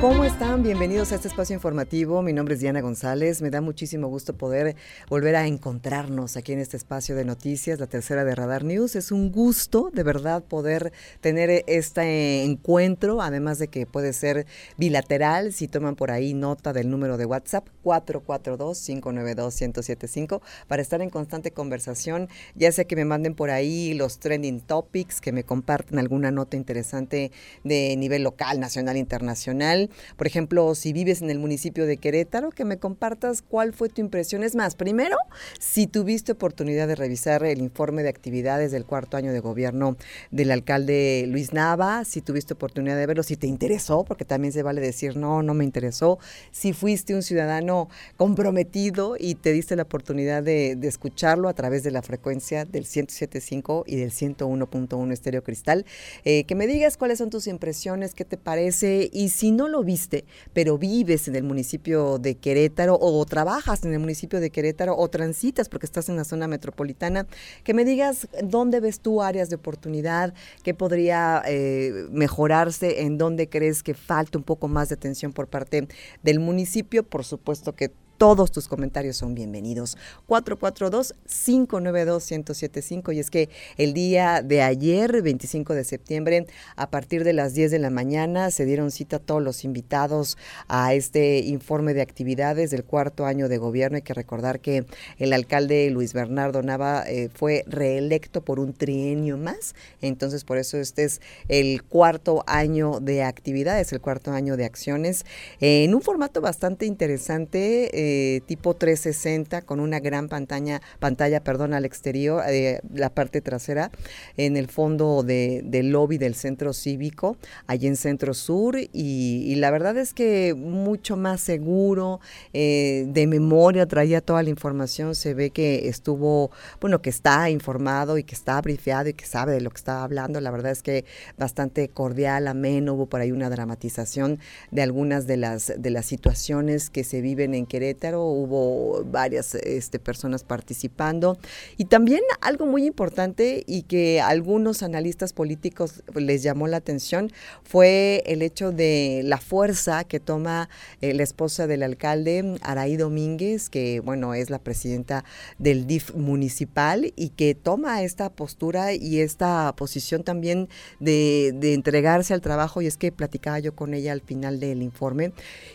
¿Cómo están? Bienvenidos a este espacio informativo. Mi nombre es Diana González. Me da muchísimo gusto poder volver a encontrarnos aquí en este espacio de noticias, la tercera de Radar News. Es un gusto, de verdad, poder tener este encuentro, además de que puede ser bilateral, si toman por ahí nota del número de WhatsApp 442-592-1075, para estar en constante conversación, ya sea que me manden por ahí los trending topics, que me comparten alguna nota interesante de nivel local, nacional, internacional por ejemplo, si vives en el municipio de Querétaro, que me compartas cuál fue tu impresión. Es más, primero, si tuviste oportunidad de revisar el informe de actividades del cuarto año de gobierno del alcalde Luis Nava, si tuviste oportunidad de verlo, si te interesó, porque también se vale decir no, no me interesó, si fuiste un ciudadano comprometido y te diste la oportunidad de, escucharlo a través de la frecuencia del 107.5 y del 101.1 Estéreo Cristal, eh, que me digas cuáles son tus impresiones, qué te parece y si no lo viste, pero vives en el municipio de Querétaro o trabajas en el municipio de Querétaro o transitas porque estás en la zona metropolitana, que me digas dónde ves tú áreas de oportunidad, qué podría eh, mejorarse, en dónde crees que falta un poco más de atención por parte del municipio. Por supuesto que todos tus comentarios son bienvenidos. 442-592-1075. Y es que el día de ayer, 25 de septiembre, a partir de las 10 de la mañana, se dieron cita todos los invitados a este informe de actividades del cuarto año de gobierno. Hay que recordar que el alcalde Luis Bernardo Nava eh, fue reelecto por un trienio más. Entonces, por eso este es el cuarto año de actividades, el cuarto año de acciones, en un formato bastante interesante. Eh, tipo 360 con una gran pantalla, pantalla perdón, al exterior, eh, la parte trasera, en el fondo de, del lobby del centro cívico, allí en Centro Sur, y, la verdad es que mucho más seguro, eh, de memoria, traía toda la información, se ve que estuvo, bueno, que está informado y que está brifeado y que sabe de lo que estaba hablando, la verdad es que bastante cordial, ameno, hubo por ahí una dramatización de algunas de las, de las situaciones que se viven en Querétaro, hubo varias este, personas participando. Y también algo muy importante y que algunos analistas políticos les llamó la atención fue el hecho de la fuerza que toma eh, la esposa del alcalde, Araí Domínguez, que bueno, es la presidenta del DIF municipal y que toma esta postura y esta posición también de, de entregarse al trabajo. Y es que platicaba yo con ella al final del informe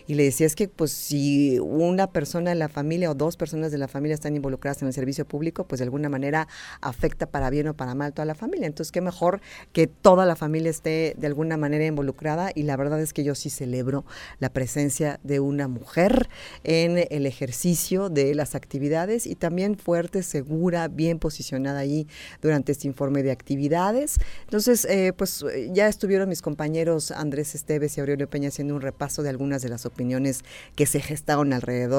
y le decía es que pues si una persona de la familia o dos personas de la familia están involucradas en el servicio público, pues de alguna manera afecta para bien o para mal toda la familia. Entonces, qué mejor que toda la familia esté de alguna manera involucrada y la verdad es que yo sí celebro la presencia de una mujer en el ejercicio de las actividades y también fuerte, segura, bien posicionada ahí durante este informe de actividades. Entonces, eh, pues ya estuvieron mis compañeros Andrés Esteves y Aurelio Peña haciendo un repaso de algunas de las opiniones que se gestaron alrededor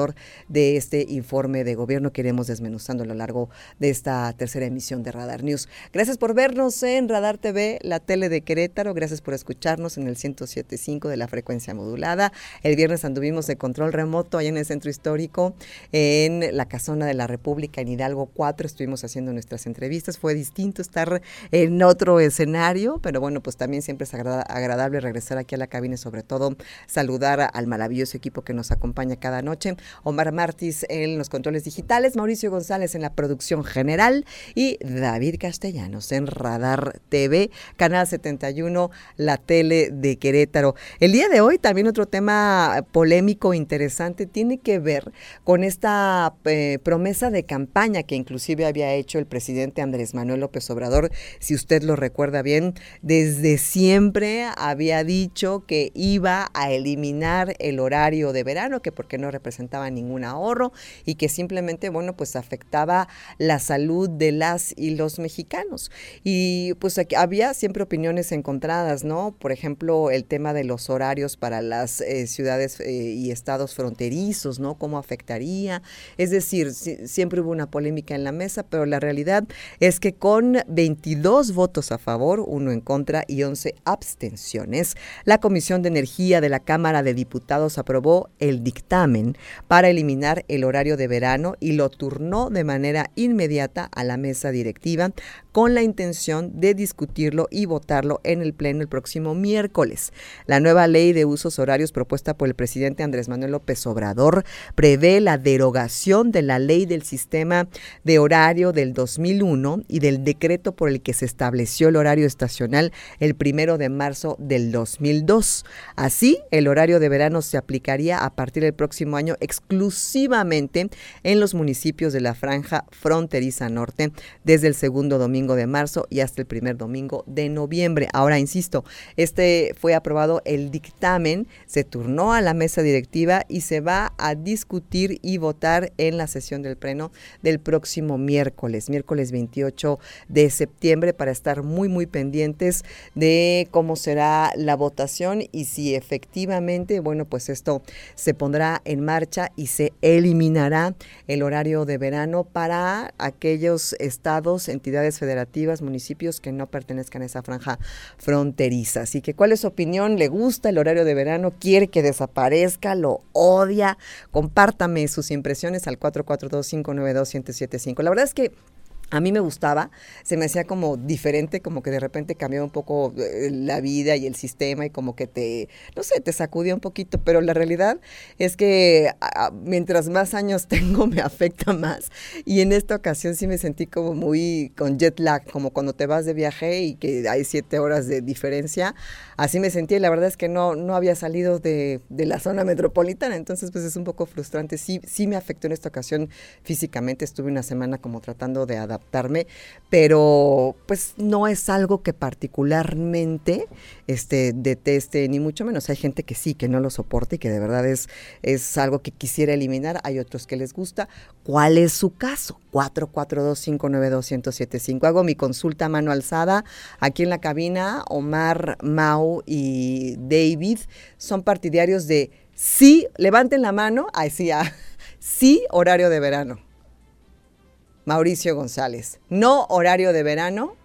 de este informe de gobierno que iremos desmenuzando a lo largo de esta tercera emisión de Radar News. Gracias por vernos en Radar TV, la tele de Querétaro. Gracias por escucharnos en el 107.5 de la frecuencia modulada. El viernes anduvimos de control remoto allá en el centro histórico, en la Casona de la República, en Hidalgo 4. Estuvimos haciendo nuestras entrevistas. Fue distinto estar en otro escenario, pero bueno, pues también siempre es agradable regresar aquí a la cabina y sobre todo saludar al maravilloso equipo que nos acompaña cada noche. Omar Martis en los controles digitales, Mauricio González en la producción general y David Castellanos en Radar TV, Canal 71, la tele de Querétaro. El día de hoy también otro tema polémico, interesante, tiene que ver con esta eh, promesa de campaña que inclusive había hecho el presidente Andrés Manuel López Obrador, si usted lo recuerda bien, desde siempre había dicho que iba a eliminar el horario de verano, que porque no representaba ningún ahorro y que simplemente, bueno, pues afectaba la salud de las y los mexicanos. Y pues había siempre opiniones encontradas, ¿no? Por ejemplo, el tema de los horarios para las eh, ciudades eh, y estados fronterizos, ¿no? ¿Cómo afectaría? Es decir, siempre hubo una polémica en la mesa, pero la realidad es que con 22 votos a favor, uno en contra y 11 abstenciones, la Comisión de Energía de la Cámara de Diputados aprobó el dictamen para eliminar el horario de verano y lo turnó de manera inmediata a la mesa directiva con la intención de discutirlo y votarlo en el Pleno el próximo miércoles. La nueva ley de usos horarios propuesta por el presidente Andrés Manuel López Obrador prevé la derogación de la ley del sistema de horario del 2001 y del decreto por el que se estableció el horario estacional el primero de marzo del 2002. Así, el horario de verano se aplicaría a partir del próximo año exclusivamente en los municipios de la franja fronteriza norte desde el segundo domingo de marzo y hasta el primer domingo de noviembre. Ahora, insisto, este fue aprobado el dictamen, se turnó a la mesa directiva y se va a discutir y votar en la sesión del pleno del próximo miércoles, miércoles 28 de septiembre, para estar muy, muy pendientes de cómo será la votación y si efectivamente, bueno, pues esto se pondrá en marcha y se eliminará el horario de verano para aquellos estados, entidades federales municipios que no pertenezcan a esa franja fronteriza. Así que, ¿cuál es su opinión? ¿Le gusta el horario de verano? ¿Quiere que desaparezca? ¿Lo odia? Compártame sus impresiones al 442-592-1075. La verdad es que a mí me gustaba, se me hacía como diferente, como que de repente cambiaba un poco eh, la vida y el sistema y como que te, no sé, te sacudía un poquito, pero la realidad es que mientras más años tengo me afecta más. Y en esta ocasión sí me sentí como muy con jet lag, como cuando te vas de viaje y que hay siete horas de diferencia, así me sentí y la verdad es que no, no había salido de, de la zona metropolitana, entonces pues es un poco frustrante, sí, sí me afectó en esta ocasión físicamente, estuve una semana como tratando de adaptar adaptarme, pero pues no es algo que particularmente este, deteste, ni mucho menos. Hay gente que sí, que no lo soporta y que de verdad es, es algo que quisiera eliminar. Hay otros que les gusta. ¿Cuál es su caso? 442-592-1075. Hago mi consulta a mano alzada. Aquí en la cabina, Omar, Mau y David son partidarios de sí, levanten la mano, ahí sí, ah, sí, horario de verano. Mauricio González. No horario de verano.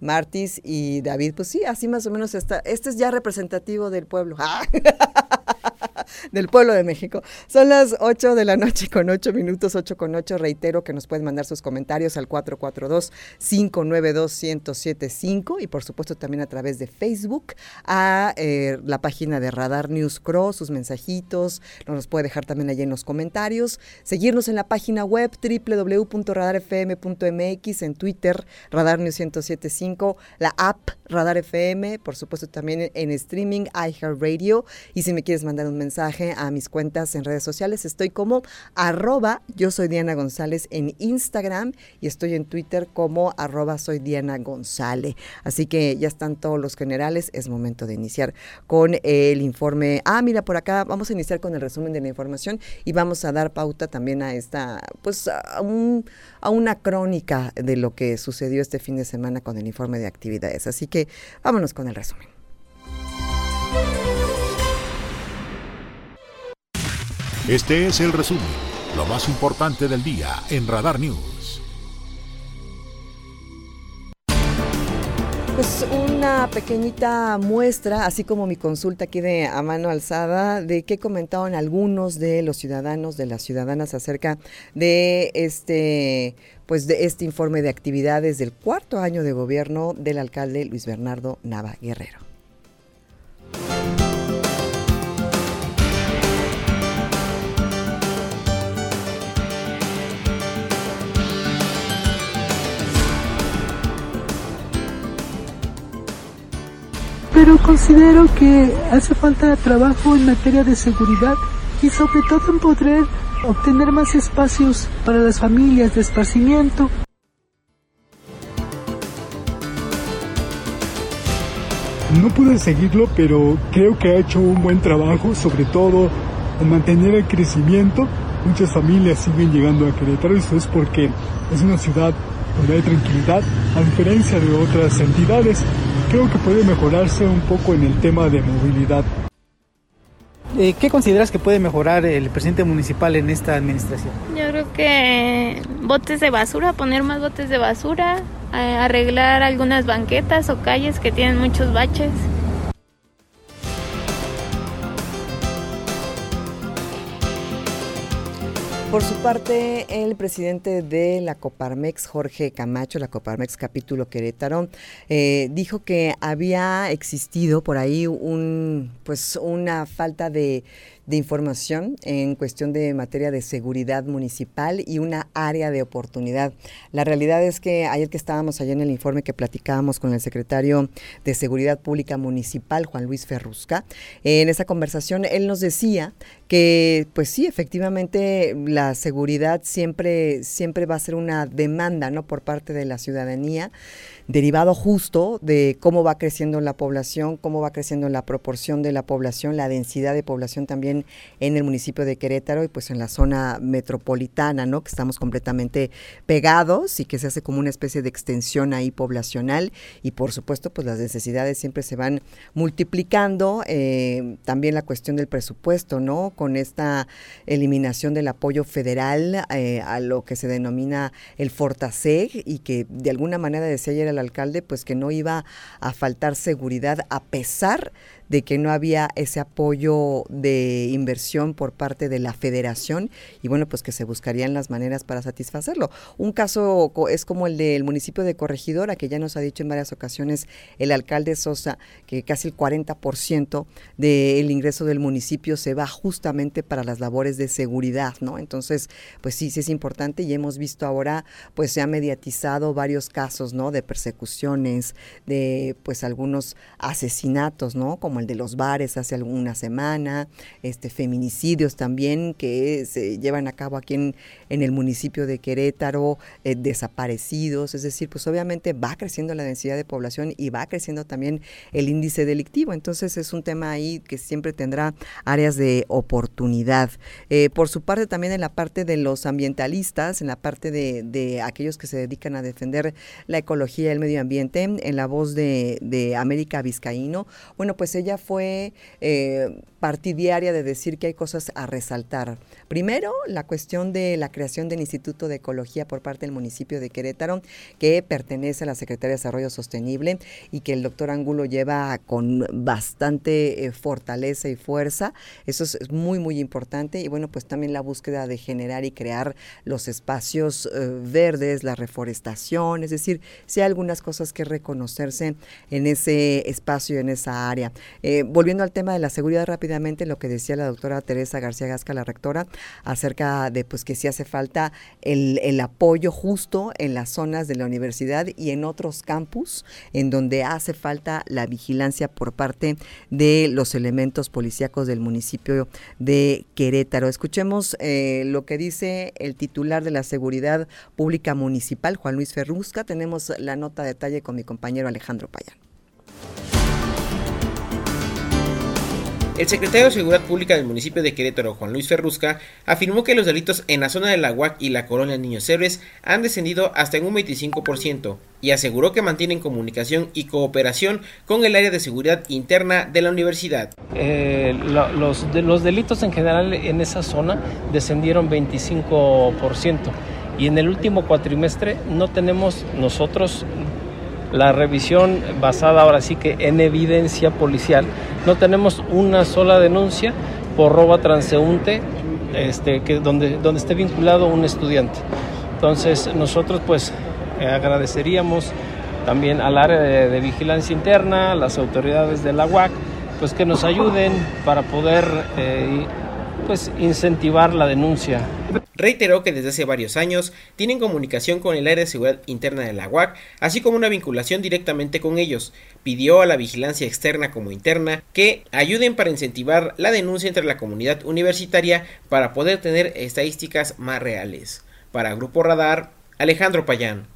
Martis y David, pues sí, así más o menos está. Este es ya representativo del pueblo. del pueblo de México. Son las 8 de la noche con 8 minutos, 8 con 8. Reitero que nos pueden mandar sus comentarios al 442-592-1075 y por supuesto también a través de Facebook a eh, la página de Radar News Cross, sus mensajitos. Nos puede dejar también allí en los comentarios. Seguirnos en la página web www.radarfm.mx, en Twitter, Radar News 1075, la app Radar FM, por supuesto también en streaming, iHeartRadio. Y si me quieres mandar un mensaje, a mis cuentas en redes sociales. Estoy como arroba, yo soy Diana González en Instagram y estoy en Twitter como arroba soy Diana González. Así que ya están todos los generales, es momento de iniciar con el informe. Ah, mira, por acá vamos a iniciar con el resumen de la información y vamos a dar pauta también a esta, pues a, a una crónica de lo que sucedió este fin de semana con el informe de actividades. Así que vámonos con el resumen. Este es el resumen, lo más importante del día en Radar News. Pues una pequeñita muestra, así como mi consulta aquí de a mano alzada, de qué comentaban algunos de los ciudadanos, de las ciudadanas acerca de este, pues de este informe de actividades del cuarto año de gobierno del alcalde Luis Bernardo Nava Guerrero. Pero considero que hace falta trabajo en materia de seguridad y sobre todo en poder obtener más espacios para las familias de esparcimiento. No pude seguirlo, pero creo que ha hecho un buen trabajo, sobre todo en mantener el crecimiento. Muchas familias siguen llegando a Querétaro y eso es porque es una ciudad donde hay tranquilidad, a diferencia de otras entidades. Creo que puede mejorarse un poco en el tema de movilidad. Eh, ¿Qué consideras que puede mejorar el presidente municipal en esta administración? Yo creo que botes de basura, poner más botes de basura, arreglar algunas banquetas o calles que tienen muchos baches. Por su parte, el presidente de la Coparmex, Jorge Camacho, la Coparmex capítulo Querétaro, eh, dijo que había existido por ahí un, pues, una falta de de información en cuestión de materia de seguridad municipal y una área de oportunidad. La realidad es que ayer que estábamos allá en el informe que platicábamos con el secretario de Seguridad Pública Municipal, Juan Luis Ferrusca, en esa conversación él nos decía que pues sí, efectivamente la seguridad siempre, siempre va a ser una demanda ¿no? por parte de la ciudadanía derivado justo de cómo va creciendo la población, cómo va creciendo la proporción de la población, la densidad de población también en el municipio de Querétaro y pues en la zona metropolitana, ¿no? Que estamos completamente pegados y que se hace como una especie de extensión ahí poblacional y por supuesto pues las necesidades siempre se van multiplicando, eh, también la cuestión del presupuesto, ¿no? Con esta eliminación del apoyo federal eh, a lo que se denomina el Fortaseg y que de alguna manera decía ayer el alcalde pues que no iba a faltar seguridad a pesar de que no había ese apoyo de inversión por parte de la federación y bueno, pues que se buscarían las maneras para satisfacerlo. Un caso es como el del municipio de Corregidora, que ya nos ha dicho en varias ocasiones el alcalde Sosa que casi el 40% del ingreso del municipio se va justamente para las labores de seguridad, ¿no? Entonces, pues sí, sí es importante y hemos visto ahora, pues se ha mediatizado varios casos, ¿no? De persecuciones, de pues algunos asesinatos, ¿no? Como el de los bares hace alguna semana, este feminicidios también que se llevan a cabo aquí en, en el municipio de Querétaro, eh, desaparecidos, es decir, pues obviamente va creciendo la densidad de población y va creciendo también el índice delictivo, entonces es un tema ahí que siempre tendrá áreas de oportunidad. Eh, por su parte también en la parte de los ambientalistas, en la parte de, de aquellos que se dedican a defender la ecología y el medio ambiente, en la voz de, de América Vizcaíno, bueno, pues ella fue eh, partidaria de decir que hay cosas a resaltar. Primero, la cuestión de la creación del Instituto de Ecología por parte del municipio de Querétaro, que pertenece a la Secretaría de Desarrollo Sostenible y que el doctor Angulo lleva con bastante eh, fortaleza y fuerza. Eso es muy, muy importante. Y bueno, pues también la búsqueda de generar y crear los espacios eh, verdes, la reforestación, es decir, si hay algunas cosas que reconocerse en ese espacio, en esa área. Eh, volviendo al tema de la seguridad rápidamente, lo que decía la doctora Teresa García Gasca, la rectora, acerca de pues que sí hace falta el, el apoyo justo en las zonas de la universidad y en otros campus en donde hace falta la vigilancia por parte de los elementos policíacos del municipio de Querétaro. Escuchemos eh, lo que dice el titular de la Seguridad Pública Municipal, Juan Luis Ferrusca. Tenemos la nota de detalle con mi compañero Alejandro Payán. El secretario de Seguridad Pública del municipio de Querétaro, Juan Luis Ferrusca, afirmó que los delitos en la zona de la UAC y la colonia Niños Héroes han descendido hasta en un 25% y aseguró que mantienen comunicación y cooperación con el área de seguridad interna de la universidad. Eh, los, los delitos en general en esa zona descendieron 25% y en el último cuatrimestre no tenemos nosotros la revisión basada ahora sí que en evidencia policial. No tenemos una sola denuncia por robo transeúnte este, donde, esté vinculado un estudiante. Entonces nosotros pues eh, agradeceríamos también al área de, de, vigilancia interna, las autoridades de la UAC, pues que nos ayuden para poder eh, pues incentivar la denuncia. Reiteró que desde hace varios años tienen comunicación con el área de seguridad interna de la UAC, así como una vinculación directamente con ellos. Pidió a la vigilancia externa como interna que ayuden para incentivar la denuncia entre la comunidad universitaria para poder tener estadísticas más reales. Para Grupo Radar, Alejandro Payán.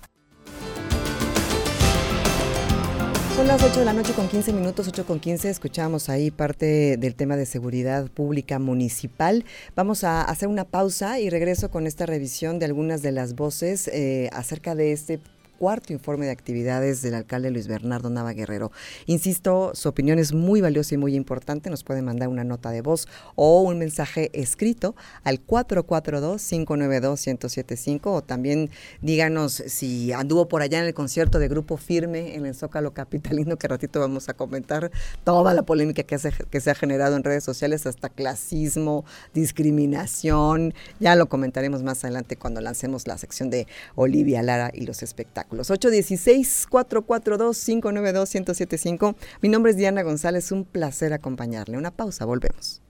Son las 8 de la noche con 15 minutos, 8 con 15. Escuchamos ahí parte del tema de seguridad pública municipal. Vamos a hacer una pausa y regreso con esta revisión de algunas de las voces eh, acerca de este cuarto informe de actividades del alcalde Luis Bernardo Nava Guerrero. Insisto, su opinión es muy valiosa y muy importante. Nos puede mandar una nota de voz o un mensaje escrito al 442-592-1075 o también díganos si anduvo por allá en el concierto de Grupo Firme en el Zócalo Capitalino, que ratito vamos a comentar toda la polémica que se, que se ha generado en redes sociales, hasta clasismo, discriminación. Ya lo comentaremos más adelante cuando lancemos la sección de Olivia Lara y los espectáculos los 816-442-592-1075. Mi nombre es Diana González, un placer acompañarle. Una pausa, volvemos.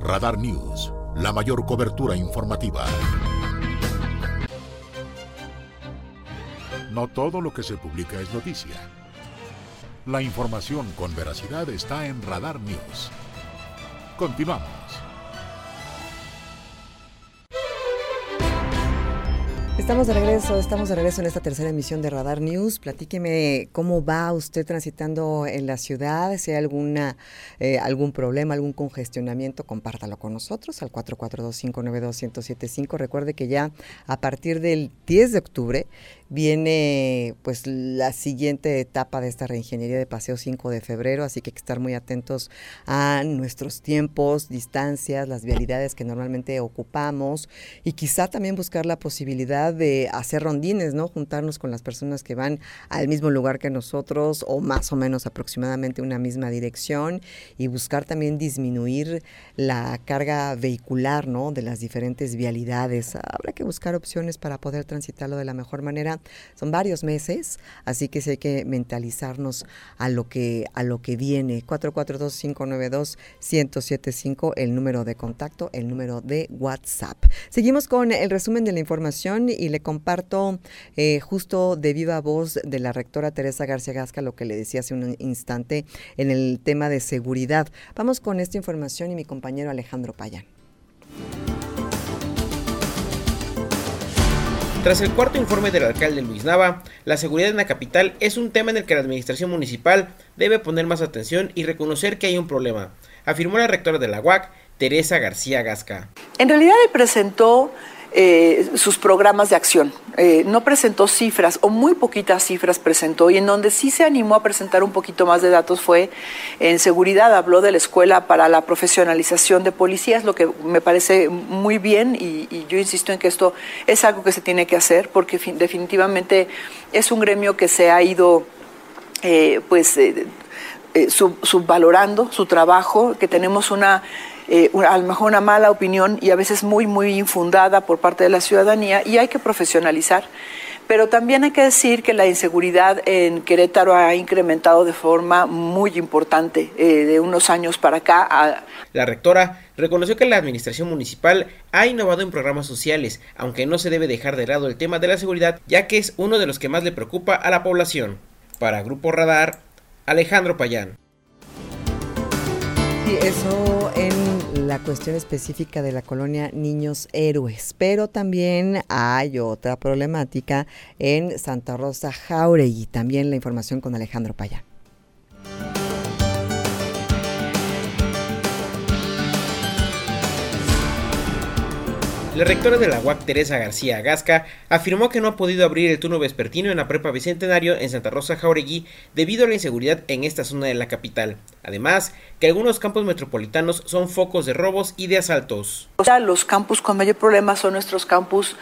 Radar News, la mayor cobertura informativa. No todo lo que se publica es noticia. La información con veracidad está en Radar News. Continuamos. Estamos de regreso, estamos de regreso en esta tercera emisión de Radar News. Platíqueme cómo va usted transitando en la ciudad, si hay alguna, eh, algún problema, algún congestionamiento, compártalo con nosotros al 442-592-1075. Recuerde que ya a partir del 10 de octubre viene pues la siguiente etapa de esta reingeniería de Paseo 5 de febrero, así que hay que estar muy atentos a nuestros tiempos, distancias, las vialidades que normalmente ocupamos y quizá también buscar la posibilidad de hacer rondines, ¿no? Juntarnos con las personas que van al mismo lugar que nosotros o más o menos aproximadamente una misma dirección y buscar también disminuir la carga vehicular, ¿no? De las diferentes vialidades. Habrá que buscar opciones para poder transitarlo de la mejor manera son varios meses, así que sí hay que mentalizarnos a lo que, a lo que viene. 442-592-1075, el número de contacto, el número de WhatsApp. Seguimos con el resumen de la información y le comparto eh, justo de viva voz de la rectora Teresa García Gasca lo que le decía hace un instante en el tema de seguridad. Vamos con esta información y mi compañero Alejandro Payán. Tras el cuarto informe del alcalde Luis Nava, la seguridad en la capital es un tema en el que la administración municipal debe poner más atención y reconocer que hay un problema, afirmó la rectora de la UAC, Teresa García Gasca. En realidad él presentó eh, sus programas de acción. Eh, no presentó cifras o muy poquitas cifras presentó y en donde sí se animó a presentar un poquito más de datos fue en seguridad, habló de la escuela para la profesionalización de policías, lo que me parece muy bien y, yo insisto en que esto es algo que se tiene que hacer porque definitivamente es un gremio que se ha ido eh, pues subvalorando su trabajo, que tenemos una eh, a lo mejor una mala opinión y a veces muy, muy infundada por parte de la ciudadanía y hay que profesionalizar. Pero también hay que decir que la inseguridad en Querétaro ha incrementado de forma muy importante eh, de unos años para acá. La rectora reconoció que la administración municipal ha innovado en programas sociales, aunque no se debe dejar de lado el tema de la seguridad, ya que es uno de los que más le preocupa a la población. Para Grupo Radar, Alejandro Payán. Y eso en la cuestión específica de la colonia Niños Héroes, pero también hay otra problemática en Santa Rosa Jauregui, también la información con Alejandro Payán. La rectora de la UAC, Teresa García Gasca, afirmó que no ha podido abrir el turno vespertino en la prepa Bicentenario en Santa Rosa Jauregui debido a la inseguridad en esta zona de la capital. Además, que algunos campos metropolitanos son focos de robos y de asaltos. O sea, los campus con mayor problema son nuestros campus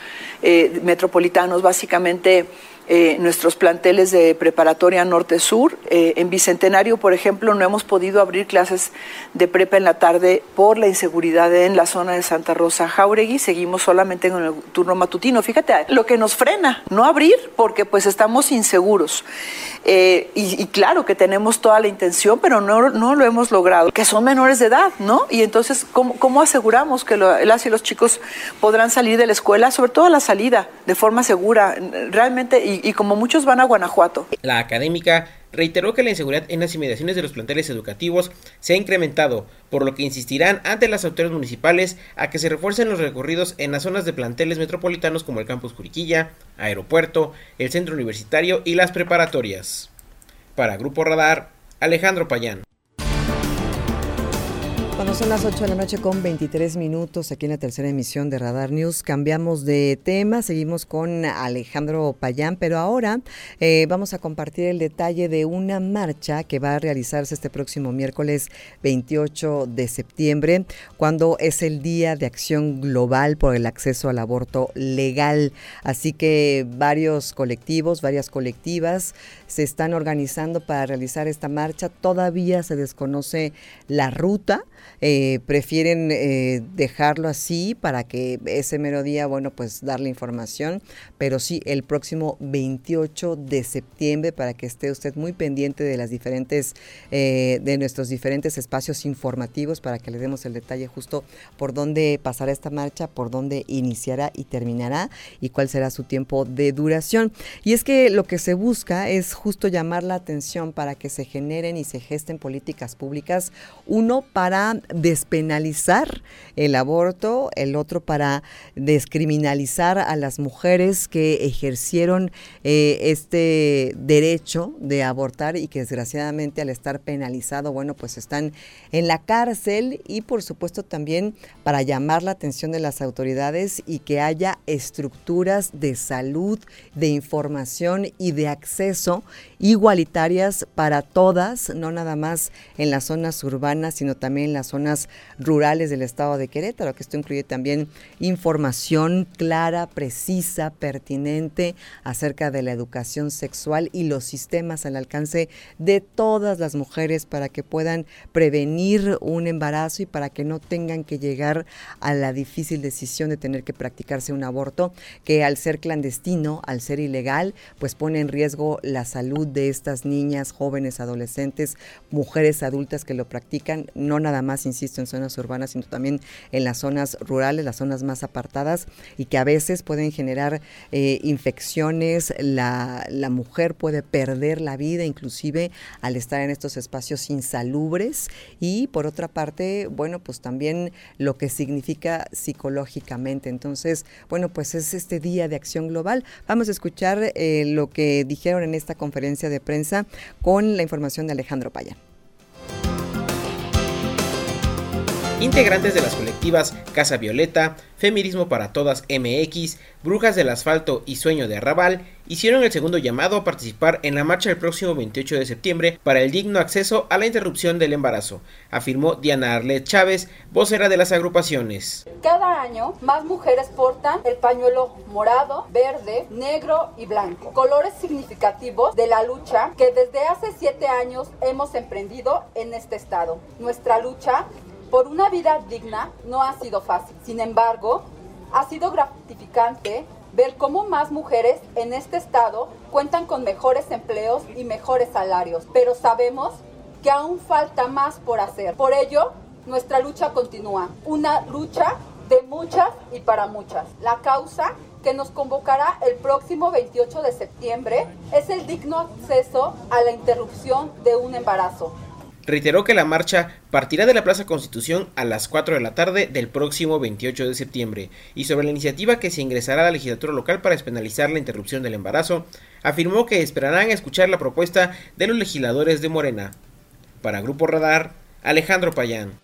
eh, metropolitanos, básicamente eh, nuestros planteles de preparatoria norte-sur. Eh, en Bicentenario, por ejemplo, no hemos podido abrir clases de prepa en la tarde por la inseguridad en la zona de Santa Rosa Jauregui. Seguimos solamente en el turno matutino. Fíjate, lo que nos frena, no abrir, porque pues estamos inseguros. Eh, y, claro que tenemos toda la intención, pero no, no, lo hemos logrado, que son menores de edad, ¿no? Y entonces, ¿cómo, cómo aseguramos que las y los chicos podrán salir de la escuela, sobre todo a la salida, de forma segura? Realmente, y, como muchos van a Guanajuato. La académica reiteró que la inseguridad en las inmediaciones de los planteles educativos se ha incrementado, por lo que insistirán ante las autoridades municipales a que se refuercen los recorridos en las zonas de planteles metropolitanos como el campus Curiquilla, Aeropuerto, el centro universitario y las preparatorias. Para Grupo Radar, Alejandro Payán. Son las 8 de la noche con 23 minutos aquí en la tercera emisión de Radar News, cambiamos de tema, seguimos con Alejandro Payán, pero ahora eh, vamos a compartir el detalle de una marcha que va a realizarse este próximo miércoles 28 de septiembre, cuando es el Día de Acción Global por el Acceso al Aborto Legal. Así que varios colectivos, varias colectivas se están organizando para realizar esta marcha. Todavía se desconoce la ruta eh, prefieren eh, dejarlo así para que ese mero día, bueno, pues darle información, pero sí el próximo 28 de septiembre para que esté usted muy pendiente de las diferentes, eh, de nuestros diferentes espacios informativos para que le demos el detalle justo por dónde pasará esta marcha, por dónde iniciará y terminará y cuál será su tiempo de duración. Y es que lo que se busca es justo llamar la atención para que se generen y se gesten políticas públicas, uno para despenalizar el aborto, el otro para descriminalizar a las mujeres que ejercieron eh, este derecho de abortar y que desgraciadamente al estar penalizado, bueno, pues están en la cárcel y por supuesto también para llamar la atención de las autoridades y que haya estructuras de salud, de información y de acceso igualitarias para todas, no nada más en las zonas urbanas, sino también en las zonas rurales del estado de Querétaro, que esto incluye también información clara, precisa, pertinente acerca de la educación sexual y los sistemas al alcance de todas las mujeres para que puedan prevenir un embarazo y para que no tengan que llegar a la difícil decisión de tener que practicarse un aborto que al ser clandestino, al ser ilegal, pues pone en riesgo la salud de estas niñas, jóvenes, adolescentes, mujeres adultas que lo practican, no nada más, insisto, en zonas urbanas, sino también en las zonas rurales, las zonas más apartadas, y que a veces pueden generar eh, infecciones, la, la mujer puede perder la vida inclusive al estar en estos espacios insalubres, y por otra parte, bueno, pues también lo que significa psicológicamente. Entonces, bueno, pues es este día de acción global. Vamos a escuchar eh, lo que dijeron en esta conferencia de prensa con la información de Alejandro Paya. Integrantes de las colectivas Casa Violeta, Feminismo para Todas MX, Brujas del Asfalto y Sueño de Arrabal hicieron el segundo llamado a participar en la marcha el próximo 28 de septiembre para el digno acceso a la interrupción del embarazo, afirmó Diana Arlet Chávez, vocera de las agrupaciones. Cada año más mujeres portan el pañuelo morado, verde, negro y blanco, colores significativos de la lucha que desde hace siete años hemos emprendido en este estado. Nuestra lucha por una vida digna no ha sido fácil. Sin embargo, ha sido gratificante ver cómo más mujeres en este estado cuentan con mejores empleos y mejores salarios. Pero sabemos que aún falta más por hacer. Por ello, nuestra lucha continúa. Una lucha de muchas y para muchas. La causa que nos convocará el próximo 28 de septiembre es el digno acceso a la interrupción de un embarazo reiteró que la marcha partirá de la Plaza Constitución a las 4 de la tarde del próximo 28 de septiembre y sobre la iniciativa que se ingresará a la legislatura local para despenalizar la interrupción del embarazo, afirmó que esperarán escuchar la propuesta de los legisladores de Morena. Para Grupo Radar, Alejandro Payán.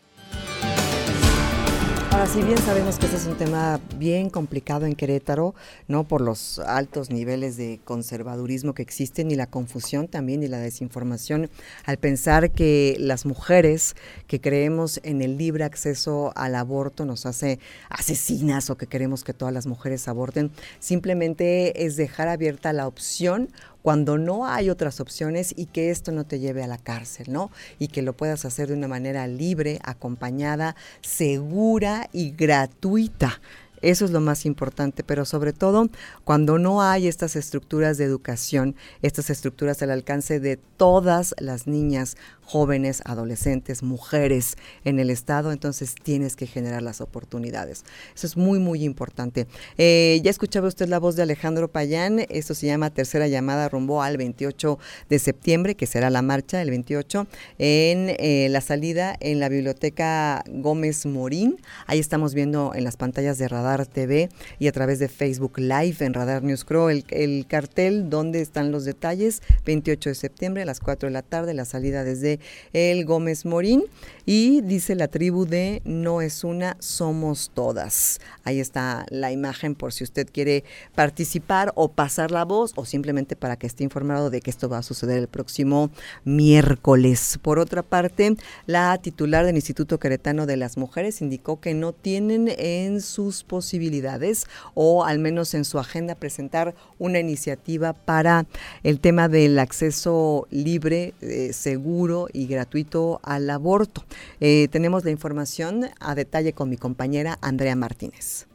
Ahora, si bien sabemos que este es un tema bien complicado en Querétaro, ¿no? Por los altos niveles de conservadurismo que existen y la confusión también y la desinformación, al pensar que las mujeres que creemos en el libre acceso al aborto nos hace asesinas o que queremos que todas las mujeres aborten, simplemente es dejar abierta la opción cuando no hay otras opciones y que esto no te lleve a la cárcel, ¿no? Y que lo puedas hacer de una manera libre, acompañada, segura y gratuita Eso es lo más importante, pero sobre todo cuando no hay estas estructuras de educación, estas estructuras al alcance de todas las niñas, jóvenes, adolescentes, mujeres en el Estado, entonces tienes que generar las oportunidades. Eso es muy, muy importante. Eh, ya escuchaba usted la voz de Alejandro Payán, esto se llama Tercera Llamada rumbo al 28 de septiembre, que será la marcha el 28, en eh, la salida en la Biblioteca Gómez Morín. Ahí estamos viendo en las pantallas de Radar TV y a través de Facebook Live en Radar News Crow el, el cartel donde están los detalles, 28 de septiembre a las 4 de la tarde, la salida desde el Gómez Morín. Y dice la tribu de No es una, somos todas. Ahí está la imagen por si usted quiere participar o pasar la voz o simplemente para que esté informado de que esto va a suceder el próximo miércoles. Por otra parte, la titular del Instituto Queretano de las Mujeres indicó que no tienen en sus posibilidades o al menos en su agenda presentar una iniciativa para el tema del acceso libre, eh, seguro y gratuito al aborto. Eh, tenemos la información a detalle con mi compañera Andrea Martínez.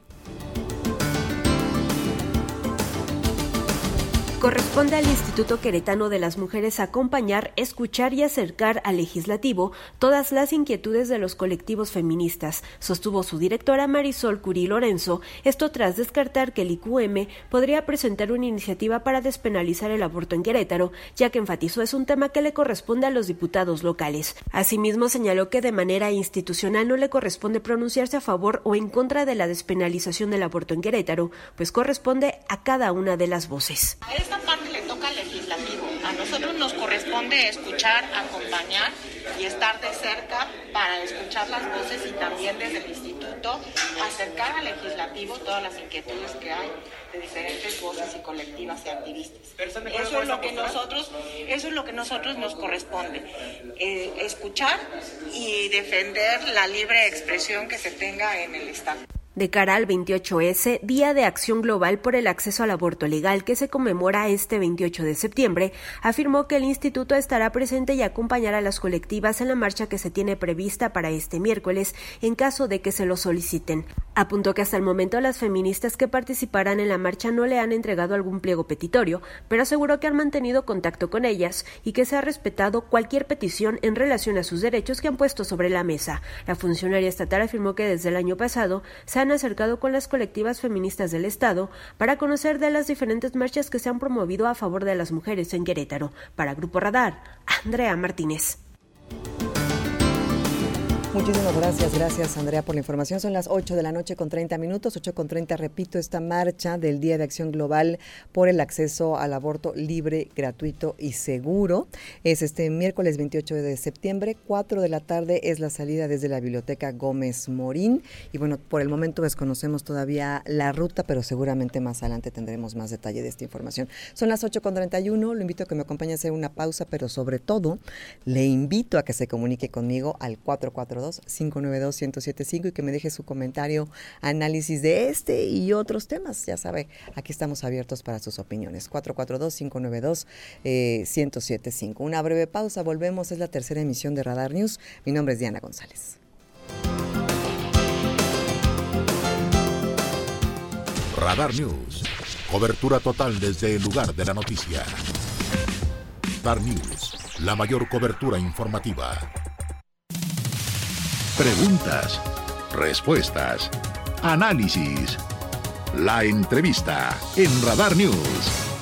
Corresponde al Instituto Queretano de las Mujeres acompañar, escuchar y acercar al legislativo todas las inquietudes de los colectivos feministas, sostuvo su directora Marisol Curí Lorenzo, esto tras descartar que el IQM podría presentar una iniciativa para despenalizar el aborto en Querétaro, ya que enfatizó es un tema que le corresponde a los diputados locales. Asimismo, señaló que de manera institucional no le corresponde pronunciarse a favor o en contra de la despenalización del aborto en Querétaro, pues corresponde a cada una de las voces parte le toca al legislativo. A nosotros nos corresponde escuchar, acompañar y estar de cerca para escuchar las voces y también desde el instituto acercar al legislativo todas las inquietudes que hay de diferentes voces y colectivas y activistas. Eso es lo que nosotros, eso es lo que nosotros nos corresponde, eh, escuchar y defender la libre expresión que se tenga en el Estado de cara al 28S, Día de Acción Global por el Acceso al Aborto Legal, que se conmemora este 28 de septiembre, afirmó que el instituto estará presente y acompañará a las colectivas en la marcha que se tiene prevista para este miércoles en caso de que se lo soliciten. Apuntó que hasta el momento las feministas que participarán en la marcha no le han entregado algún pliego petitorio, pero aseguró que han mantenido contacto con ellas y que se ha respetado cualquier petición en relación a sus derechos que han puesto sobre la mesa. La funcionaria estatal afirmó que desde el año pasado se acercado con las colectivas feministas del Estado para conocer de las diferentes marchas que se han promovido a favor de las mujeres en Querétaro. Para Grupo Radar, Andrea Martínez. Muchísimas gracias, gracias Andrea por la información. Son las 8 de la noche con 30 minutos, 8 con 30, repito, esta marcha del Día de Acción Global por el acceso al aborto libre, gratuito y seguro. Es este miércoles 28 de septiembre, 4 de la tarde es la salida desde la Biblioteca Gómez Morín. Y bueno, por el momento desconocemos todavía la ruta, pero seguramente más adelante tendremos más detalle de esta información. Son las 8 con 31, lo invito a que me acompañe a hacer una pausa, pero sobre todo le invito a que se comunique conmigo al 442 592-1075 y que me deje su comentario, análisis de este y otros temas. Ya sabe, aquí estamos abiertos para sus opiniones. 442-592-1075. Una breve pausa, volvemos. Es la tercera emisión de Radar News. Mi nombre es Diana González. Radar News. Cobertura total desde el lugar de la noticia. Radar News. La mayor cobertura informativa. Preguntas, respuestas, análisis. La entrevista en Radar News.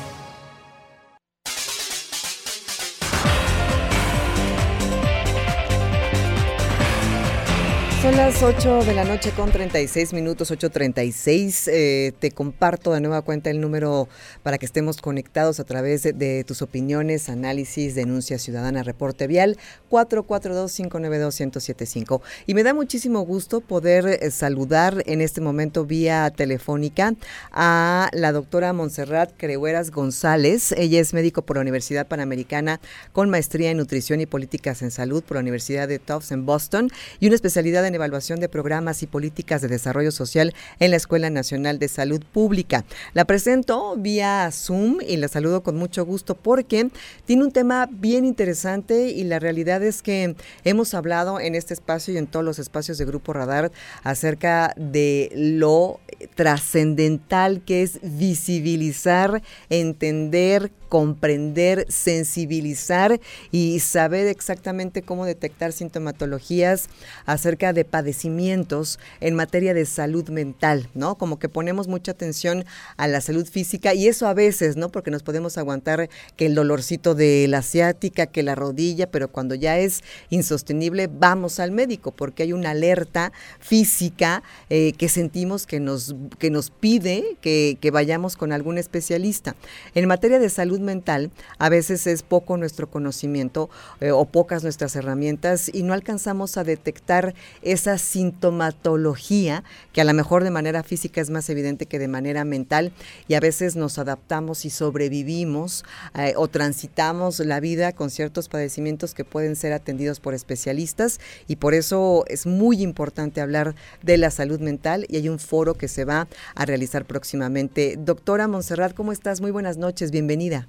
Son las 8 de la noche con 36 minutos, 8.36. Eh, te comparto de nueva cuenta el número para que estemos conectados a través de, tus opiniones, análisis, denuncia ciudadana, reporte vial, 442-592-1075. Y me da muchísimo gusto poder eh, saludar en este momento vía telefónica a la doctora Montserrat Creueras González. Ella es médico por la Universidad Panamericana con maestría en nutrición y políticas en salud por la Universidad de Tufts en Boston y una especialidad en evaluación de programas y políticas de desarrollo social en la Escuela Nacional de Salud Pública. La presento vía Zoom y la saludo con mucho gusto porque tiene un tema bien interesante y la realidad es que hemos hablado en este espacio y en todos los espacios de Grupo Radar acerca de lo trascendental que es visibilizar, entender, comprender, sensibilizar y saber exactamente cómo detectar sintomatologías acerca de padecimientos en materia de salud mental, ¿no? Como que ponemos mucha atención a la salud física y eso a veces, ¿no? Porque nos podemos aguantar que el dolorcito de la asiática, que la rodilla, pero cuando ya es insostenible, vamos al médico porque hay una alerta física eh, que sentimos que nos, que nos pide que, que vayamos con algún especialista. En materia de salud mental, a veces es poco nuestro conocimiento eh, o pocas nuestras herramientas y no alcanzamos a detectar esa sintomatología que a lo mejor de manera física es más evidente que de manera mental y a veces nos adaptamos y sobrevivimos eh, o transitamos la vida con ciertos padecimientos que pueden ser atendidos por especialistas y por eso es muy importante hablar de la salud mental y hay un foro que se va a realizar próximamente. Doctora Monserrat, ¿cómo estás? Muy buenas noches, bienvenida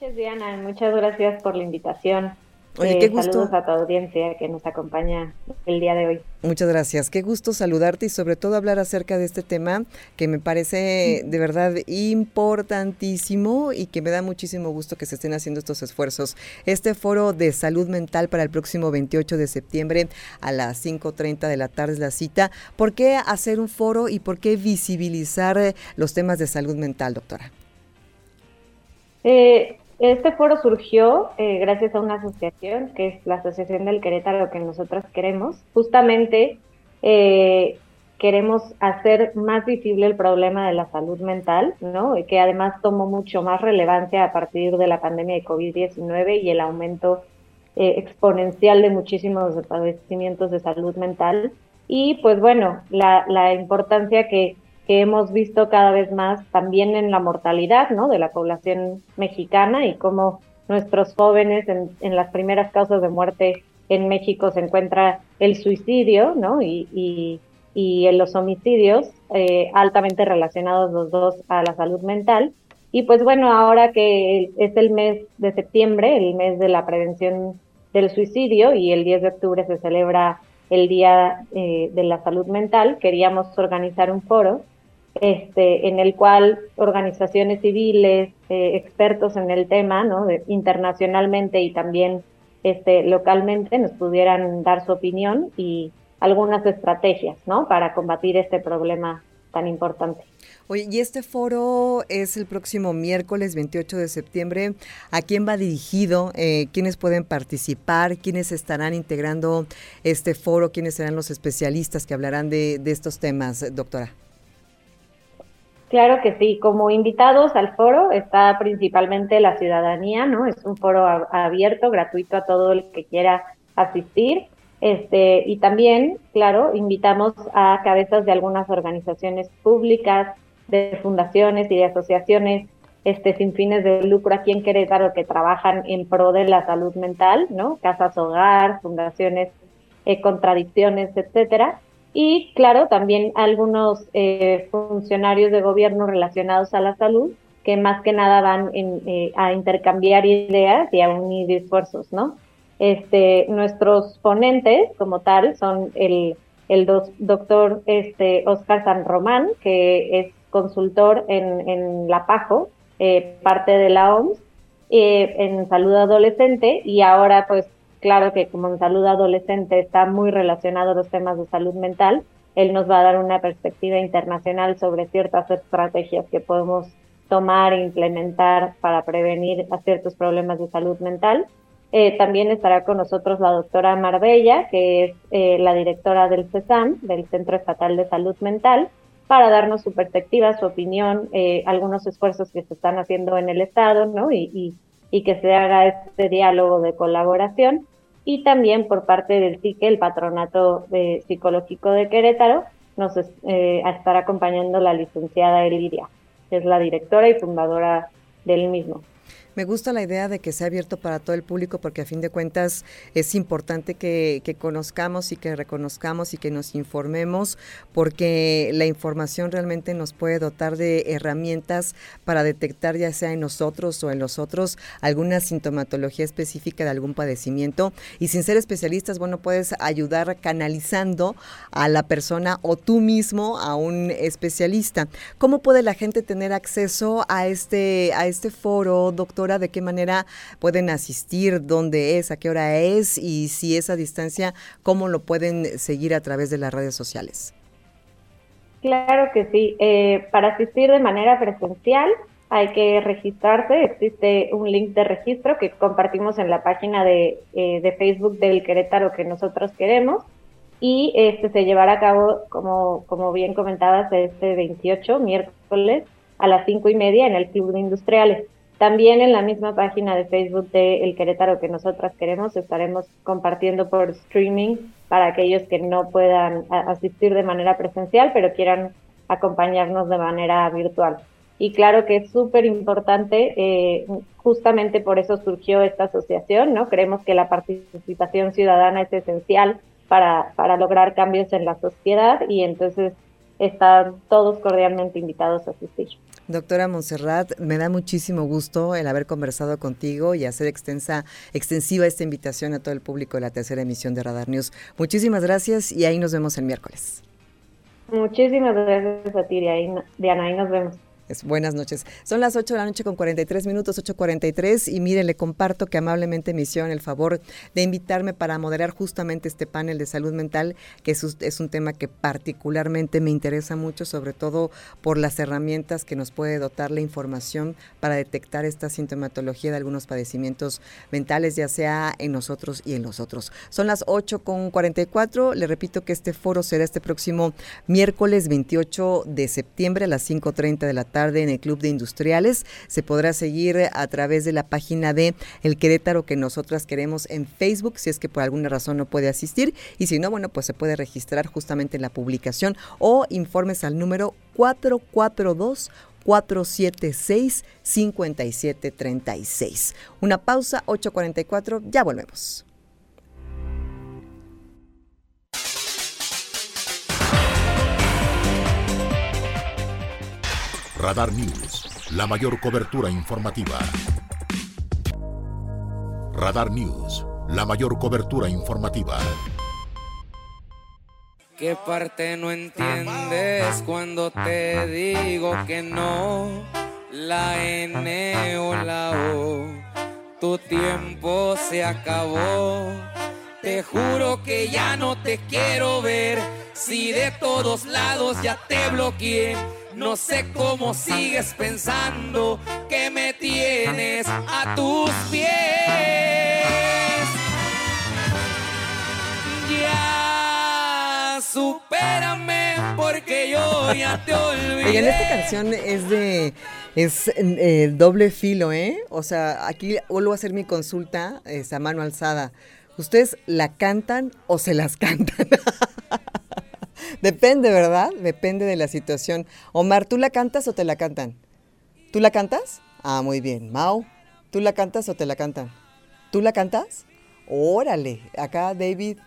noches, Diana. Muchas gracias por la invitación. Oye, qué gusto. Saludos a tu audiencia que nos acompaña el día de hoy. Muchas gracias. Qué gusto saludarte y sobre todo hablar acerca de este tema que me parece de verdad importantísimo y que me da muchísimo gusto que se estén haciendo estos esfuerzos. Este foro de salud mental para el próximo 28 de septiembre a las 5.30 de la tarde es la cita. ¿Por qué hacer un foro y por qué visibilizar los temas de salud mental, doctora? Eh, este foro surgió eh, gracias a una asociación, que es la Asociación del Querétaro, que nosotros queremos. Justamente eh, queremos hacer más visible el problema de la salud mental, ¿no? Y que además tomó mucho más relevancia a partir de la pandemia de COVID-19 y el aumento exponencial de muchísimos padecimientos de salud mental. Y pues bueno, la importancia que que hemos visto cada vez más también en la mortalidad ¿no? de la población mexicana y cómo nuestros jóvenes en, en las primeras causas de muerte en México se encuentra el suicidio ¿no? y, y, y los homicidios eh, altamente relacionados los dos a la salud mental. Y pues bueno, ahora que es el mes de septiembre, el mes de la prevención del suicidio y el 10 de octubre se celebra el Día eh, de la Salud Mental, queríamos organizar un foro este, en el cual organizaciones civiles, eh, expertos en el tema, ¿no? internacionalmente y también este, localmente, nos pudieran dar su opinión y algunas estrategias ¿no? para combatir este problema tan importante. Oye, y este foro es el próximo miércoles 28 de septiembre. ¿A quién va dirigido? Eh, ¿Quiénes pueden participar? ¿Quiénes estarán integrando este foro? ¿Quiénes serán los especialistas que hablarán de, de estos temas, doctora? Claro que sí, como invitados al foro está principalmente la ciudadanía, ¿no? Es un foro abierto, gratuito a todo el que quiera asistir. Este, y también, claro, invitamos a cabezas de algunas organizaciones públicas, de fundaciones y de asociaciones este, sin fines de lucro aquí en Querétaro que trabajan en pro de la salud mental, ¿no? Casas Hogar, fundaciones, eh, contradicciones, etcétera y claro, también algunos eh, funcionarios de gobierno relacionados a la salud que más que nada van eh, a intercambiar ideas y a unir esfuerzos, ¿no? Este, nuestros ponentes como tal son el, el doctor este, Oscar San Román, que es consultor en, en la PAJO, eh, parte de la OMS, en salud adolescente y ahora pues claro que como en salud adolescente está muy relacionado a los temas de salud mental, él nos va a dar una perspectiva internacional sobre ciertas estrategias que podemos tomar e implementar para prevenir a ciertos problemas de salud mental. Eh, también estará con nosotros la doctora Marbella, que es eh, la directora del CESAM, del Centro Estatal de Salud Mental, para darnos su perspectiva, su opinión, eh, algunos esfuerzos que se están haciendo en el Estado, ¿no? Y, y que se haga este diálogo de colaboración y también por parte del PSIQUE, el Patronato de Psicológico de Querétaro, nos eh, estará acompañando la licenciada Eliria, que es la directora y fundadora del mismo. Me gusta la idea de que sea abierto para todo el público porque a fin de cuentas es importante que, conozcamos y que reconozcamos y que nos informemos porque la información realmente nos puede dotar de herramientas para detectar ya sea en nosotros o en los otros alguna sintomatología específica de algún padecimiento y sin ser especialistas, bueno, puedes ayudar canalizando a la persona o tú mismo a un especialista. ¿Cómo puede la gente tener acceso a este a este foro, doctora? ¿De qué manera pueden asistir? ¿Dónde es? ¿A qué hora es? Y si es a distancia, ¿cómo lo pueden seguir a través de las redes sociales? Claro que sí. Eh, para asistir de manera presencial hay que registrarse. Existe un link de registro que compartimos en la página de, eh, de Facebook del Querétaro que nosotros queremos. Y este se llevará a cabo, como, como bien comentabas, este 28, miércoles, a las cinco y media en el Club de Industriales. También en la misma página de Facebook de El Querétaro que nosotras queremos estaremos compartiendo por streaming para aquellos que no puedan asistir de manera presencial, pero quieran acompañarnos de manera virtual. Y claro que es súper importante, eh, justamente por eso surgió esta asociación, ¿no? Creemos que la participación ciudadana es esencial para, para lograr cambios en la sociedad y entonces están todos cordialmente invitados a asistir. Doctora Montserrat, me da muchísimo gusto el haber conversado contigo y hacer extensa, extensiva esta invitación a todo el público de la tercera emisión de Radar News. Muchísimas gracias y ahí nos vemos el miércoles. Muchísimas gracias a ti, Diana, ahí nos vemos buenas noches. Son las 8 de la noche con 43 minutos, 8.43 y mire, le comparto que amablemente me hicieron el favor de invitarme para moderar justamente este panel de salud mental, que es, es un tema que particularmente me interesa mucho, sobre todo por las herramientas que nos puede dotar la información para detectar esta sintomatología de algunos padecimientos mentales, ya sea en nosotros y en los otros. Son las 8 con 44. Le repito que este foro será este próximo miércoles 28 de septiembre a las 5.30 de la tarde tarde en el Club de Industriales. Se podrá seguir a través de la página de El Querétaro que nosotras queremos en Facebook, si es que por alguna razón no puede asistir. Y si no, bueno, pues se puede registrar justamente en la publicación o informes al número 442 476 5736. Una pausa, 844, ya volvemos. Radar News, la mayor cobertura informativa. Radar News, la mayor cobertura informativa. ¿Qué parte no entiendes cuando te digo que no? La N o la O, tu tiempo se acabó. Te juro que ya no te quiero ver, si de todos lados ya te bloqueé no sé cómo sigues pensando que me tienes a tus pies. Ya, supérame porque yo ya te olvidé. Oigan, esta canción es de es eh, doble filo, ¿eh? O sea, aquí vuelvo a hacer mi consulta es a mano alzada. ¿Ustedes la cantan o se las cantan? Depende, ¿verdad? Depende de la situación. Omar, ¿tú la cantas o te la cantan? ¿Tú la cantas? Ah, muy bien. Mau, ¿tú la cantas o te la cantan? ¿Tú la cantas? Órale, acá David.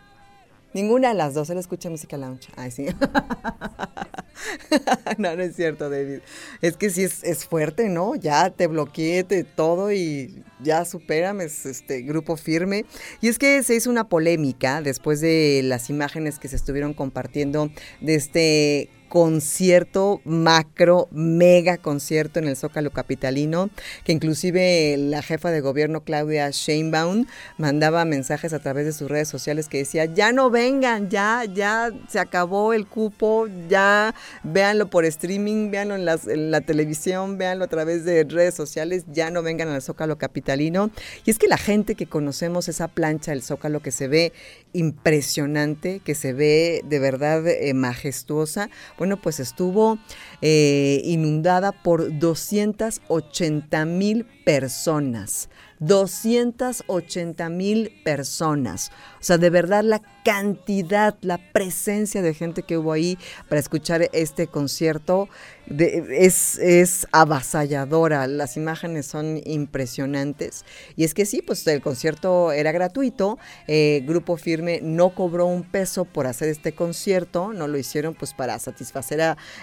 Ninguna de las dos, él escucha música lounge. Ay, sí. no, no es cierto, David. Es que sí es, fuerte, ¿no? Ya te bloqueé de todo y ya supérame, es este grupo firme. Y es que se hizo una polémica después de las imágenes que se estuvieron compartiendo de este concierto macro, mega concierto en el Zócalo Capitalino, que inclusive la jefa de gobierno Claudia Sheinbaum mandaba mensajes a través de sus redes sociales que decía, ya no vengan, ya, ya se acabó el cupo, ya véanlo por streaming, véanlo en, en la televisión, véanlo a través de redes sociales, ya no vengan al Zócalo Capitalino. Y es que la gente que conocemos esa plancha del Zócalo que se ve impresionante, que se ve de verdad eh, majestuosa, bueno, pues estuvo eh, inundada por 280 mil personas. 280 mil personas. O sea, de verdad la cantidad, la presencia de gente que hubo ahí para escuchar este concierto es, es avasalladora, las imágenes son impresionantes. Y es que sí, pues el concierto era gratuito, eh, Grupo Firme no cobró un peso por hacer este concierto, no lo hicieron pues para satisfacer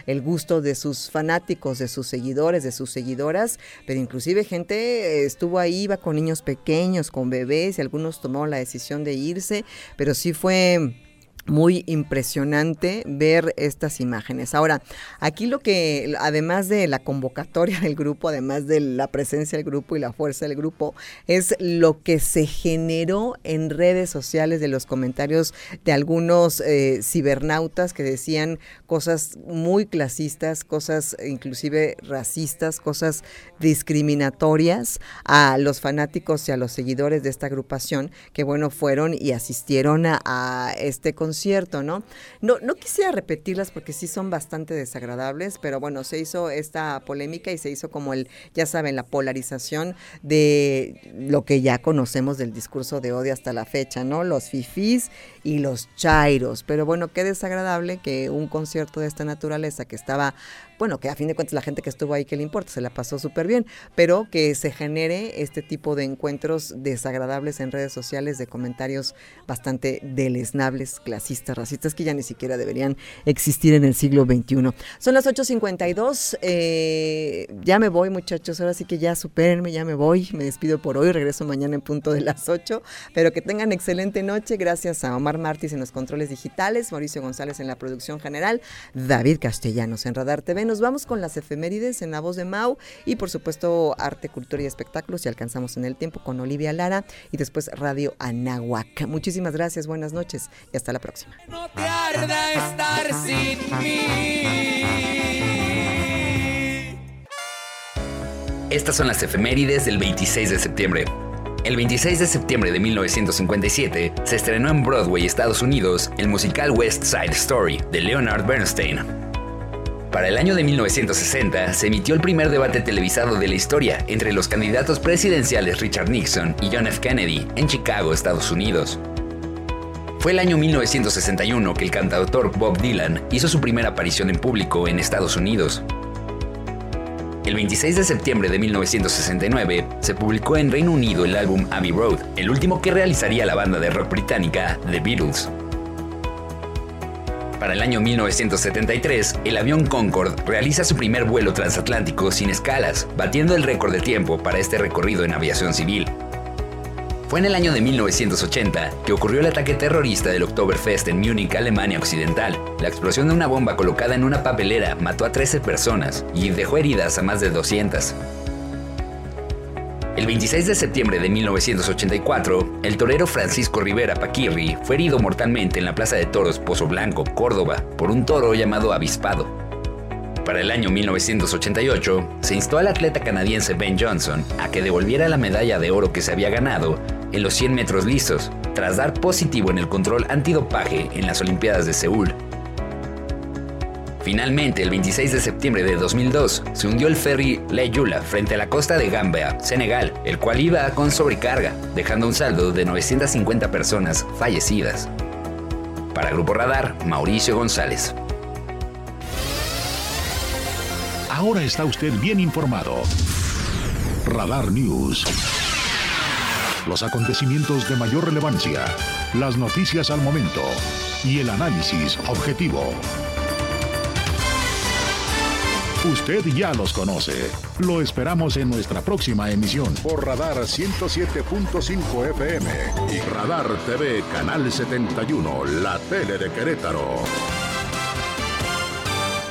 el gusto de sus fanáticos, de sus seguidores, de sus seguidoras, pero inclusive gente estuvo ahí, iba con niños pequeños, con bebés, y algunos tomaron la decisión de irse, pero sí fue muy impresionante ver estas imágenes. Ahora, aquí lo que, además de la convocatoria del grupo, además de la presencia del grupo y la fuerza del grupo, es lo que se generó en redes sociales de los comentarios de algunos eh, cibernautas que decían cosas muy clasistas, cosas inclusive racistas, cosas discriminatorias a los fanáticos y a los seguidores de esta agrupación que, bueno, fueron y asistieron a, a este concierto cierto, ¿no? No, no quisiera repetirlas porque sí son bastante desagradables, pero bueno, se hizo esta polémica y se hizo como el, ya saben, la polarización de lo que ya conocemos del discurso de odio hasta la fecha, ¿no? Los fifís y los chairos. Pero bueno, qué desagradable que un concierto de esta naturaleza que estaba bueno, que a fin de cuentas la gente que estuvo ahí, que le importa? Se la pasó súper bien, pero que se genere este tipo de encuentros desagradables en redes sociales, de comentarios bastante deleznables, clasistas, racistas, que ya ni siquiera deberían existir en el siglo XXI. Son las 8.52, eh, ya me voy muchachos, ahora sí que ya supérenme, ya me voy, me despido por hoy, regreso mañana en punto de las 8, pero que tengan excelente noche, gracias a Omar Martis en los controles digitales, Mauricio González en la producción general, David Castellanos en Radar TV nos vamos con las efemérides en la voz de Mau y por supuesto arte, cultura y espectáculos si alcanzamos en el tiempo con Olivia Lara y después Radio Anahuac. Muchísimas gracias, buenas noches y hasta la próxima. No estar sin mí. Estas son las efemérides del 26 de septiembre. El 26 de septiembre de 1957 se estrenó en Broadway, Estados Unidos, el musical West Side Story de Leonard Bernstein. Para el año de 1960 se emitió el primer debate televisado de la historia entre los candidatos presidenciales Richard Nixon y John F. Kennedy en Chicago, Estados Unidos. Fue el año 1961 que el cantautor Bob Dylan hizo su primera aparición en público en Estados Unidos. El 26 de septiembre de 1969 se publicó en Reino Unido el álbum Abbey Road, el último que realizaría la banda de rock británica The Beatles. Para el año 1973, el avión Concorde realiza su primer vuelo transatlántico sin escalas, batiendo el récord de tiempo para este recorrido en aviación civil. Fue en el año de 1980 que ocurrió el ataque terrorista del Oktoberfest en Múnich, Alemania Occidental. La explosión de una bomba colocada en una papelera mató a 13 personas y dejó heridas a más de 200. El 26 de septiembre de 1984, el torero Francisco Rivera Paquirri fue herido mortalmente en la Plaza de Toros Pozo Blanco, Córdoba, por un toro llamado Avispado. Para el año 1988, se instó al atleta canadiense Ben Johnson a que devolviera la medalla de oro que se había ganado en los 100 metros lisos, tras dar positivo en el control antidopaje en las Olimpiadas de Seúl Finalmente, el 26 de septiembre de 2002, se hundió el ferry Yula frente a la costa de Gambia, Senegal, el cual iba con sobrecarga, dejando un saldo de 950 personas fallecidas. Para Grupo Radar, Mauricio González. Ahora está usted bien informado. Radar News. Los acontecimientos de mayor relevancia, las noticias al momento y el análisis objetivo. Usted ya los conoce. Lo esperamos en nuestra próxima emisión por Radar 107.5 FM y Radar TV Canal 71, la tele de Querétaro.